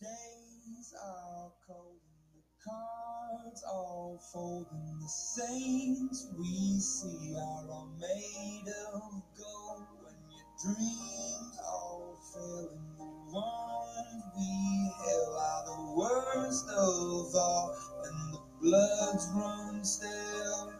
days are cold and the cards all fold and the saints. We see are all made of gold. When your dreams all fail and the ones we held are the worst of all and the bloods run stale.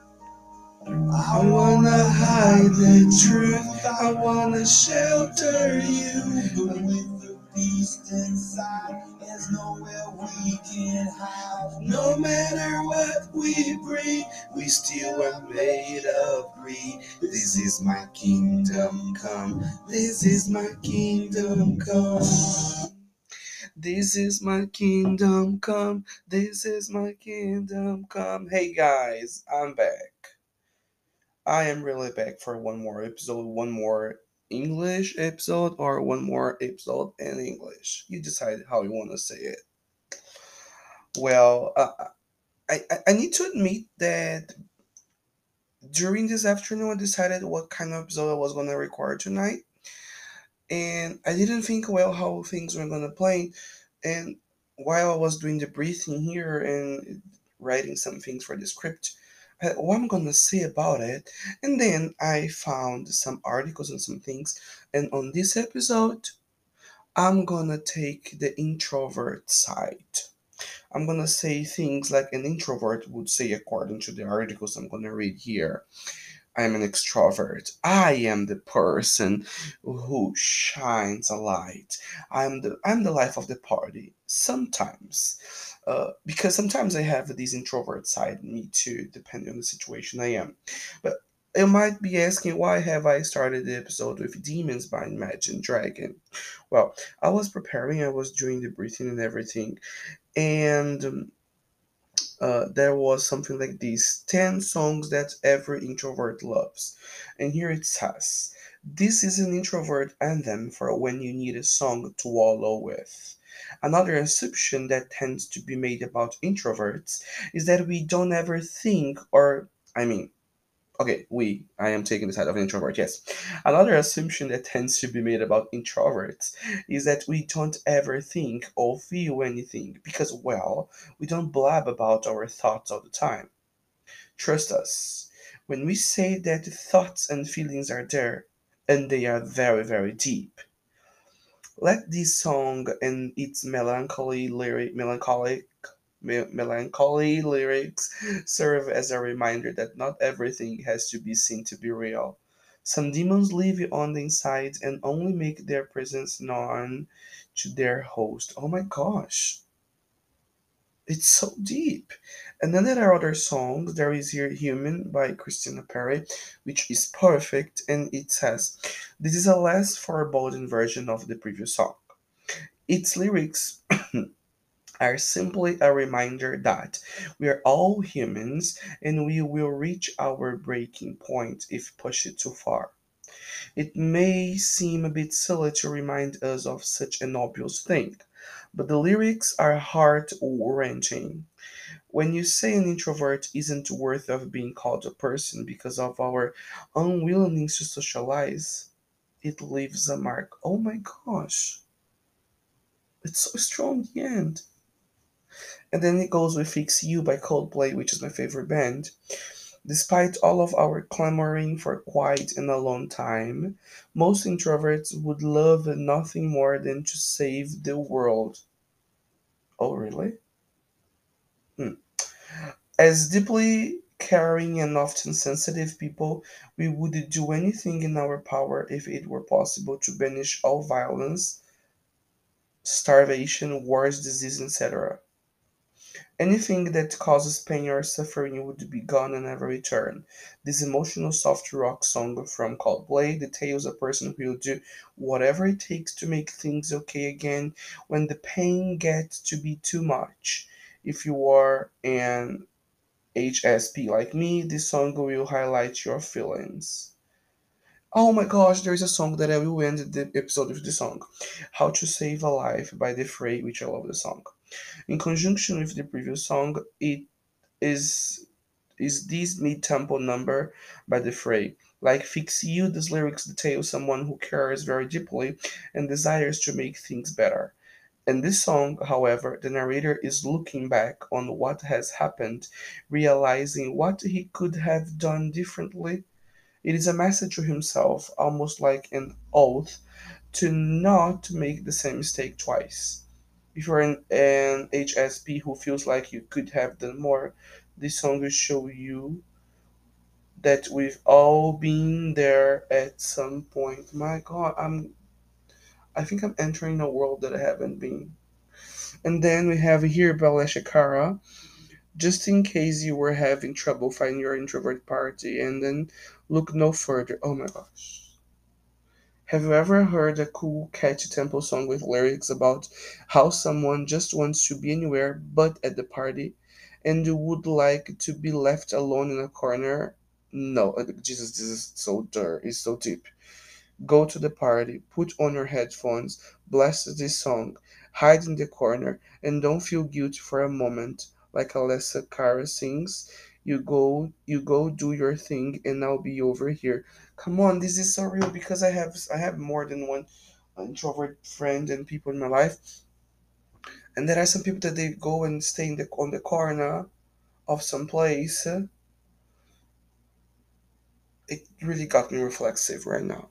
I wanna hide the truth, I wanna shelter you, but with beast inside, there's nowhere we can hide. No matter what we bring, we still are made of greed. This is my kingdom come, this is my kingdom come. This is my kingdom come, this is my kingdom come. Hey guys, I'm back. I am really back for one more episode, one more English episode, or one more episode in English. You decide how you want to say it. Well, uh, I, I, need to admit that during this afternoon, I decided what kind of episode I was going to record tonight. And I didn't think well how things were going to play. And while I was doing the breathing here and writing some things for the script, what I'm gonna say about it. And then I found some articles and some things. And on this episode, I'm gonna take the introvert side. I'm gonna say things like an introvert would say according to the articles I'm gonna read here. I'm an extrovert. I am the person who shines a light. I'm the I'm the life of the party. Sometimes uh, because sometimes I have this introvert side in me too, depending on the situation I am. But you might be asking why have I started the episode with Demons by Imagine Dragon? Well, I was preparing, I was doing the breathing and everything, and um, uh, there was something like these 10 songs that every introvert loves. And here it says, This is an introvert anthem for when you need a song to wallow with. Another assumption that tends to be made about introverts is that we don't ever think, or, I mean, okay, we, I am taking the side of an introvert, yes. Another assumption that tends to be made about introverts is that we don't ever think or feel anything because, well, we don't blab about our thoughts all the time. Trust us, when we say that thoughts and feelings are there, and they are very, very deep, let this song and its melancholy lyric, melancholic, me- melancholy lyrics serve as a reminder that not everything has to be seen to be real. Some demons live on the inside and only make their presence known to their host. Oh my gosh, it's so deep. And then there are other songs. There is here Human by Christina Perri, which is perfect, and it says, This is a less foreboding version of the previous song. Its lyrics are simply a reminder that we are all humans and we will reach our breaking point if pushed too far. It may seem a bit silly to remind us of such an obvious thing, but the lyrics are heart wrenching. When you say an introvert isn't worth of being called a person because of our unwillingness to socialize, it leaves a mark. Oh my gosh. It's so strong the end. And then it goes with Fix You by Coldplay, which is my favorite band. Despite all of our clamoring for quiet and alone time, most introverts would love nothing more than to save the world. Oh, really? Hmm. As deeply caring and often sensitive people, we would do anything in our power if it were possible to banish all violence, starvation, wars, disease, etc. Anything that causes pain or suffering would be gone and never return. This emotional soft rock song from Coldplay details a person who will do whatever it takes to make things okay again when the pain gets to be too much. If you are an HSP like me, this song will highlight your feelings. Oh my gosh, there is a song that I will end the episode with the song. How to Save a Life by The Fray, which I love the song. In conjunction with the previous song, it is is this mid-tempo number by The Fray. Like Fix You, these lyrics detail someone who cares very deeply and desires to make things better. In this song, however, the narrator is looking back on what has happened, realizing what he could have done differently. It is a message to himself, almost like an oath, to not make the same mistake twice. If you're an, an HSP who feels like you could have done more, this song will show you that we've all been there at some point. My God, I'm I think I'm entering a world that I haven't been. And then we have here Alessia Cara, just in case you were having trouble finding your introvert party, and then look no further. Oh my gosh. Have you ever heard a cool, catchy tempo song with lyrics about how someone just wants to be anywhere but at the party and would like to be left alone in a corner? No, uh, Jesus, this is so dirt. It's so deep. Go to the party, put on your headphones, blast this song, hide in the corner, and don't feel guilty for a moment. Like Alessia Cara sings, you go you go do your thing and I'll be over here. Come on, this is so real because I have I have more than one introvert friend and people in my life. And there are some people that they go and stay in the on the corner of some place. It really got me reflexive right now.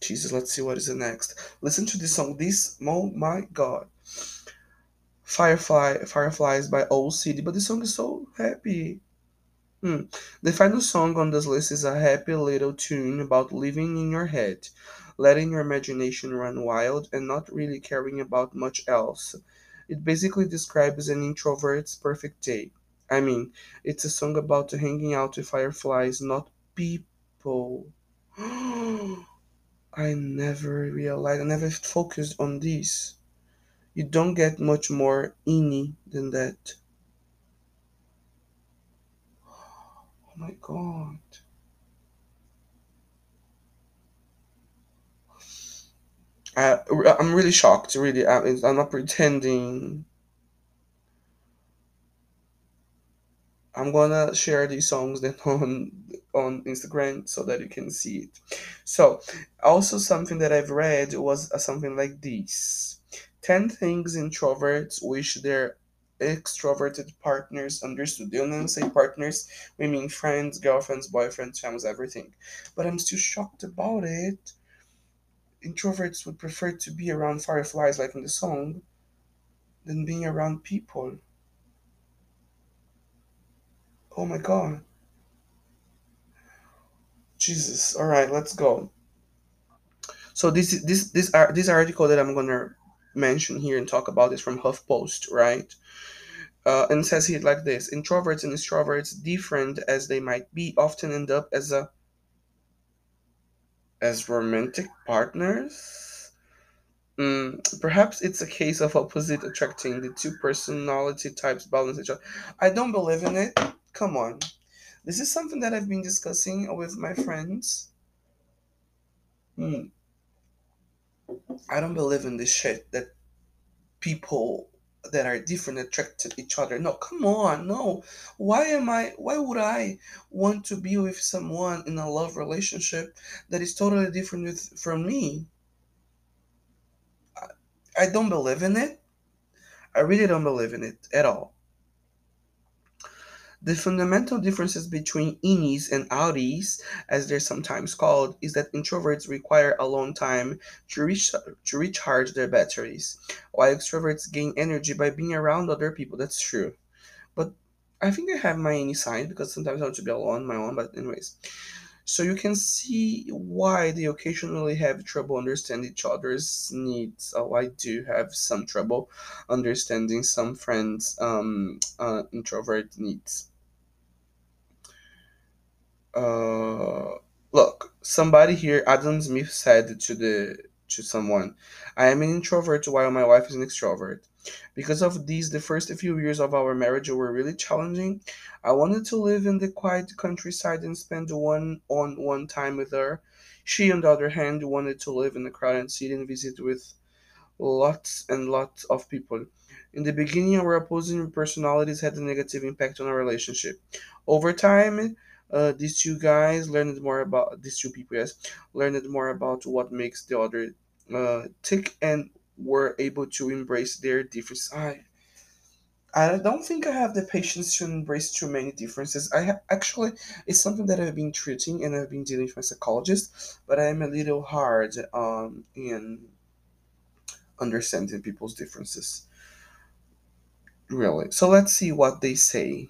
Jesus, let's see what is the next. Listen to this song. This, oh my God. Firefly, Fireflies by Owl City, but this song is so happy. Hmm. The final song on this list is a happy little tune about living in your head, letting your imagination run wild, and not really caring about much else. It basically describes an introvert's perfect day. I mean, it's a song about hanging out with fireflies, not people. I never realized, I never focused on this. You don't get much more inny than that. My god. I, I'm really shocked, really. I, I'm not pretending. I'm gonna share these songs then on on Instagram so that you can see it. So, also something that I've read was uh, something like this: ten things introverts wish their extroverted partners understood. They don't say partners; we mean friends, girlfriends, boyfriends, families, everything. But I'm still shocked about it. Introverts would prefer to be around fireflies, like in the song, than being around people. Oh my god. Jesus. All right, let's go. So this this this this article that I'm gonna mention here and talk about is from HuffPost, right? Uh, and says here like this: Introverts and extroverts, different as they might be, often end up as a as romantic partners. Mm, perhaps it's a case of opposite attracting. The two personality types balance each other. I don't believe in it. Come on. This is something that I've been discussing with my friends. Hmm. I don't believe in this shit that people that are different attract to each other. No, come on, no. Why am I why would I want to be with someone in a love relationship that is totally different with, from me? I, I don't believe in it. I really don't believe in it at all. The fundamental differences between innies and outies, as they're sometimes called, is that introverts require alone time to, reach, to recharge their batteries, while extroverts gain energy by being around other people. That's true. But I think I have my innie side because sometimes I want to be alone, my own, but anyways. So you can see why they occasionally have trouble understanding each other's needs. Oh, I do have some trouble understanding some friends' um, uh, introvert needs uh, look, somebody here, Adam Smith said to the to someone, I am an introvert while my wife is an extrovert. Because of these, the first few years of our marriage were really challenging. I wanted to live in the quiet countryside and spend one on one time with her. She, on the other hand, wanted to live in a crowded city and visit with lots and lots of people. In the beginning, our opposing personalities had a negative impact on our relationship. Over time, uh, these two guys learned more about these two people yes learned more about what makes the other uh, tick and were able to embrace their differences. I I don't think I have the patience to embrace too many differences. I ha- actually it's something that I've been treating and I've been dealing with my psychologist, but I am a little hard um in understanding people's differences. Really. So let's see what they say.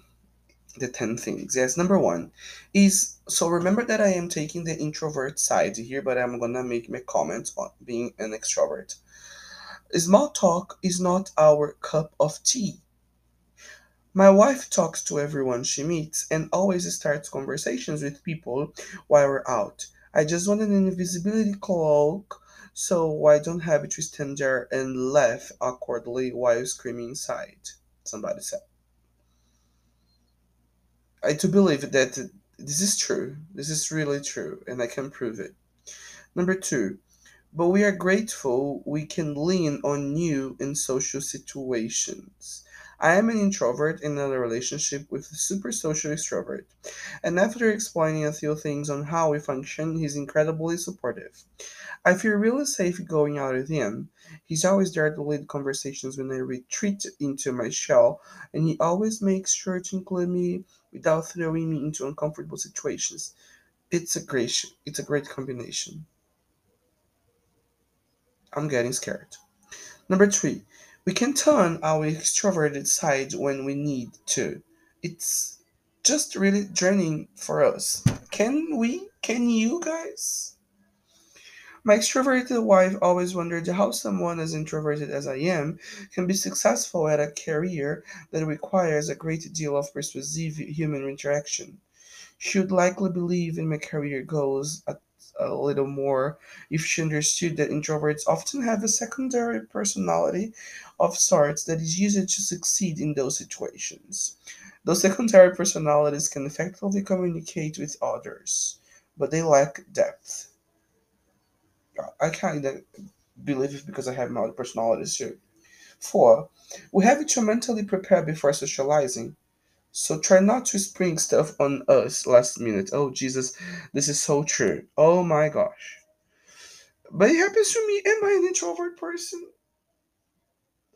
The 10 things. Yes, number 1 is so remember that I am taking the introvert side here, but I'm to make my comments on being an extrovert. Small talk is not our cup of tea. My wife talks to everyone she meets and always starts conversations with people while we're out. I just want an invisibility cloak so I don't have to stand there and laugh awkwardly while screaming inside. Somebody said. I do believe that this is true. This is really true, and I can prove it. Number two, but we are grateful we can lean on you in social situations. I am an introvert in a relationship with a super social extrovert, and after explaining a few things on how we function, he's incredibly supportive. I feel really safe going out with him. He's always there to lead conversations when I retreat into my shell, and he always makes sure to include me without throwing me into uncomfortable situations. It's a great, it's a great combination. I'm getting scared. Number three, we can turn our extroverted side when we need to. It's just really draining for us. Can we? Can you guys? My extroverted wife always wondered how someone as introverted as I am can be successful at a career that requires a great deal of persuasive human interaction. She would likely believe in my career goals a little more if she understood that introverts often have a secondary personality of sorts that is used to succeed in those situations. Those secondary personalities can effectively communicate with others, but they lack depth. I kind of believe it because I have my other personalities too. Four, we have to mentally prepare before socializing. So try not to spring stuff on us last minute. Oh Jesus, this is so true. Oh my gosh. But it happens to me. Am I an introvert person?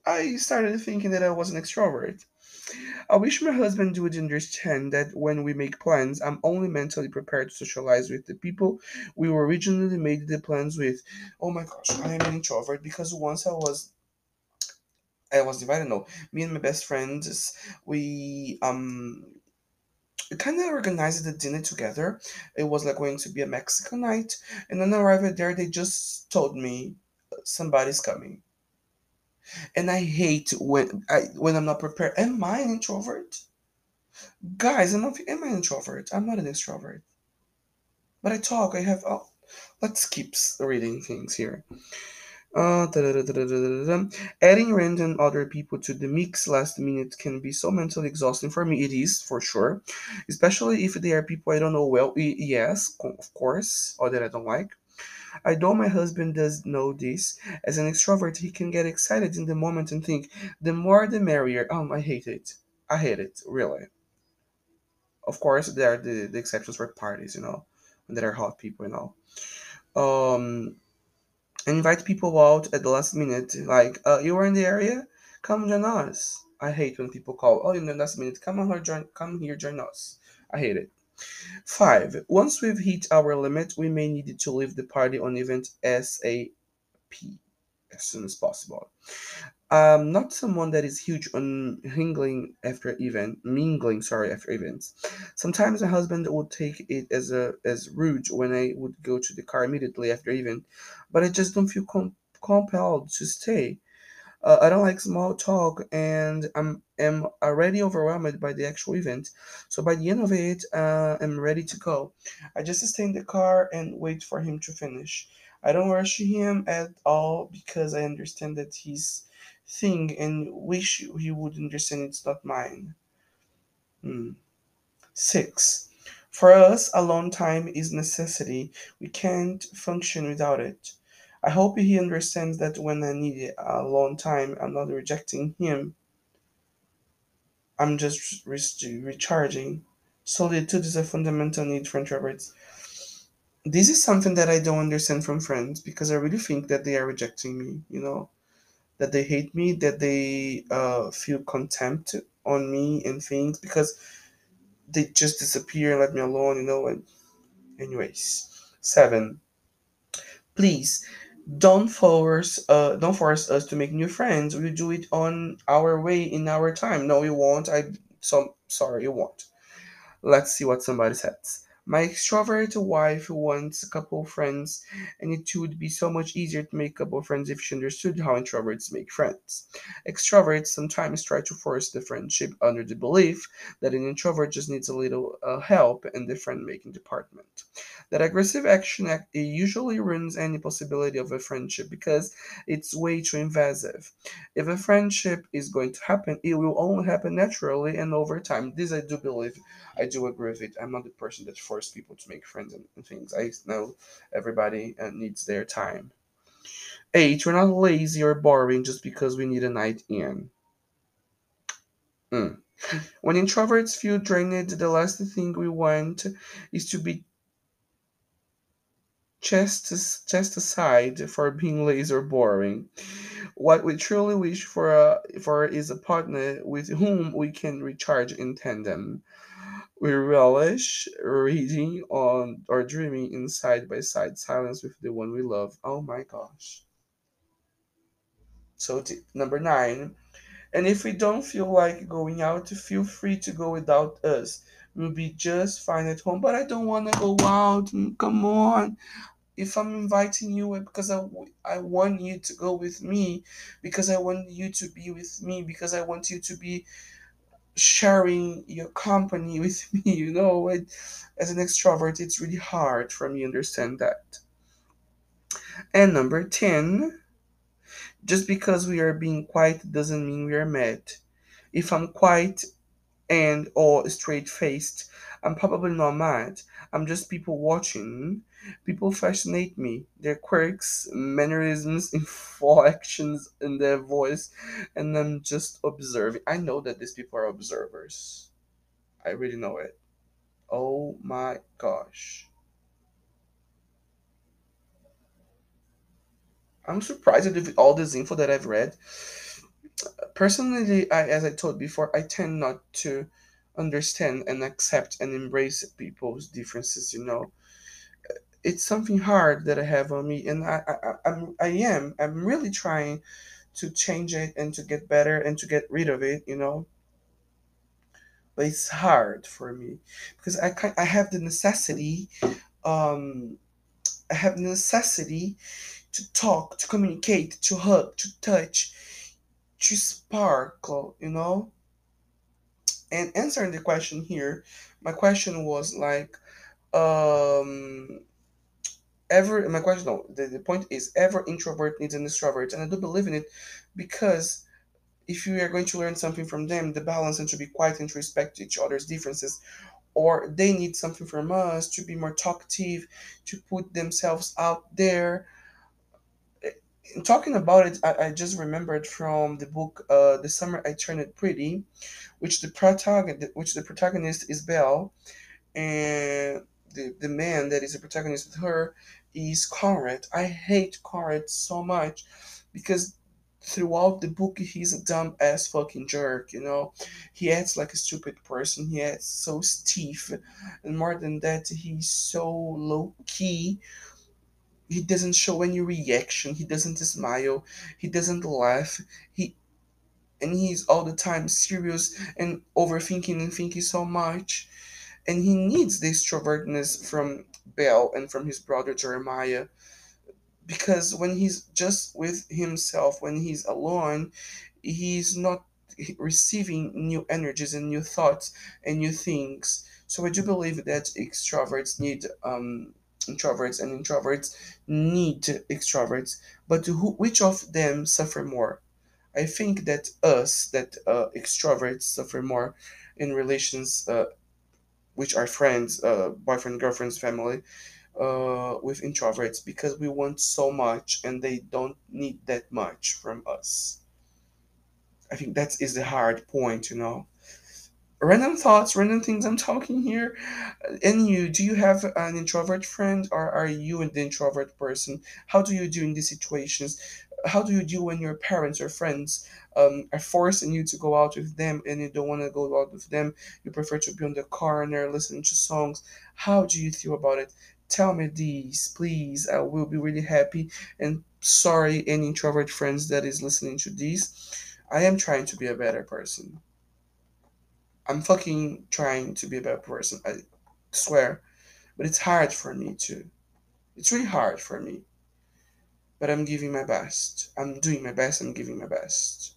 I started thinking that I was an extrovert. I wish my husband would understand that when we make plans, I'm only mentally prepared to socialize with the people we originally made the plans with. Oh my gosh, I am an introvert because once I was I was divided. No, me and my best friends, we um kind of organized the dinner together. It was like going to be a Mexican night, and then I arrived there. They just told me somebody's coming, and I hate when I when I'm not prepared. Am I an introvert? Guys, I'm not. Am I an introvert? I'm not an extrovert, but I talk. I have. Oh, let's keep reading things here. Uh. Adding random other people to the mix last minute can be so mentally exhausting for me. It is for sure, especially if they are people I don't know well. Yes, of course, or that I don't like. I know my husband does know this. As an extrovert, he can get excited in the moment and think, the more the merrier. Um, I hate it. I hate it, really. Of course, there are the, the exceptions for parties, you know, and there are hot people and all. Um, invite people out at the last minute, like, uh, you are in the area? Come join us. I hate when people call, oh, in the last minute, come on join, come here, join us. I hate it. Five, once we've hit our limit, we may need to leave the party on event SAP as soon as possible. I'm not someone that is huge on mingling after event, mingling, sorry, after events. Sometimes my husband would take it as a as rude when I would go to the car immediately after event, but I just don't feel com- compelled to stay. Uh, I don't like small talk, and I'm am already overwhelmed by the actual event. So by the end of it, uh, I'm ready to go. I just stay in the car and wait for him to finish. I don't rush him at all because I understand that his thing and wish he would understand it's not mine. Hmm. Six. For us, alone time is necessity. We can't function without it. I hope he understands that when I need alone time, I'm not rejecting him. I'm just re- recharging. Solitude is a fundamental need for introverts. This is something that I don't understand from friends because I really think that they are rejecting me, you know? That they hate me, that they uh, feel contempt on me and things because they just disappear and let me alone, you know. And anyways, seven. Please don't force uh don't force us to make new friends. We do it on our way in our time. No, you won't. I so sorry, you won't. Let's see what somebody says. My extrovert wife wants a couple friends, and it would be so much easier to make a couple friends if she understood how introverts make friends. Extroverts sometimes try to force the friendship under the belief that an introvert just needs a little uh, help in the friend making department. That aggressive action act- usually ruins any possibility of a friendship because it's way too invasive. If a friendship is going to happen, it will only happen naturally and over time. This I do believe I do agree with it. I'm not the person that forces people to make friends and, and things. I know everybody uh, needs their time. Eight, we're not lazy or boring just because we need a night in. Mm. When introverts feel drained, the last thing we want is to be chest aside for being lazy or boring. What we truly wish for a, for is a partner with whom we can recharge in tandem. We relish reading on or dreaming in side by side silence with the one we love. Oh my gosh. So. Number nine. And if we don't feel like going out, feel free to go without us. We'll be just fine at home. But I don't want to go out. Mm, Come on. If I'm inviting you uh, because I want you to go with me, because I want you to be with me, because I want you to be sharing your company with me, you know, it, as an extrovert, it's really hard for me to understand that. And number 10, just because we are being quiet doesn't mean we are mad. If I'm quiet and or straight faced, I'm probably not mad. I'm just people watching. People fascinate me. Their quirks, mannerisms, inflections in their voice, and I'm just observing. I know that these people are observers. I really know it. Oh my gosh. I'm surprised with all this info that I've read. Personally, I, as I told before, I tend not to understand and accept and embrace people's differences. You know, it's something hard that I have on me, and I, I, I'm, I am, I'm really trying to change it and to get better and to get rid of it. You know, but it's hard for me because I can I have the necessity, um, I have the necessity to talk, to communicate, to hug, to touch, to sparkle, you know? And answering the question here, my question was like, um, ever, my question, no, the, the point is, every introvert needs an extrovert. And I do believe in it because if you are going to learn something from them, the balance and to be quiet and to respect each other's differences, or they need something from us to be more talkative, to put themselves out there, in talking about it, I, I just remembered from the book uh, "The Summer I Turned Pretty," which the protagonist, which the protagonist is Belle, and the the man that is the protagonist with her is Conrad. I hate Conrad so much because throughout the book he's a dumb ass fucking jerk. You know, he acts like a stupid person. He acts so stiff, and more than that, he's so low key he doesn't show any reaction he doesn't smile he doesn't laugh he and he's all the time serious and overthinking and thinking so much and he needs this extrovertness from bell and from his brother jeremiah because when he's just with himself when he's alone he's not receiving new energies and new thoughts and new things. So i do believe that extroverts need um introverts and introverts need extroverts but who, which of them suffer more? I think that us that uh, extroverts suffer more in relations uh, which are friends uh, boyfriend girlfriends family uh, with introverts because we want so much and they don't need that much from us. I think that is the hard point, you know. Random thoughts, random things I'm talking here. And you, do you have an introvert friend or are you an introvert person? How do you do in these situations? How do you deal when your parents or friends um, are forcing you to go out with them and you don't want to go out with them? You prefer to be on the corner listening to songs. How do you feel about it? Tell me these please. I will be really happy and sorry any introvert friends that is listening to these. I am trying to be a better person. I'm fucking trying to be a better person i swear. But it's hard for me too it's really hard for me but I'm giving my best. I'm doing my best. I'm giving my best.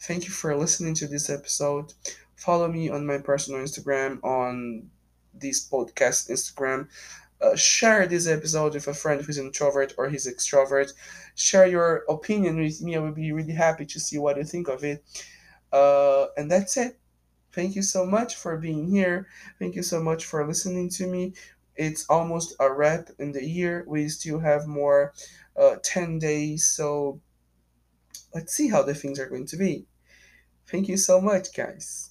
Thank you for listening to this episode. Follow me on my personal Instagram, on this podcast Instagram. Uh, share this episode with a friend who's introvert or he's extrovert. Share your opinion with me. I would be really happy to see what you think of it. Uh, and that's it. Thank you so much for being here. Thank you so much for listening to me. It's almost a wrap in the year. We still have more uh, 10 days. So let's see how the things are going to be. Thank you so much, guys.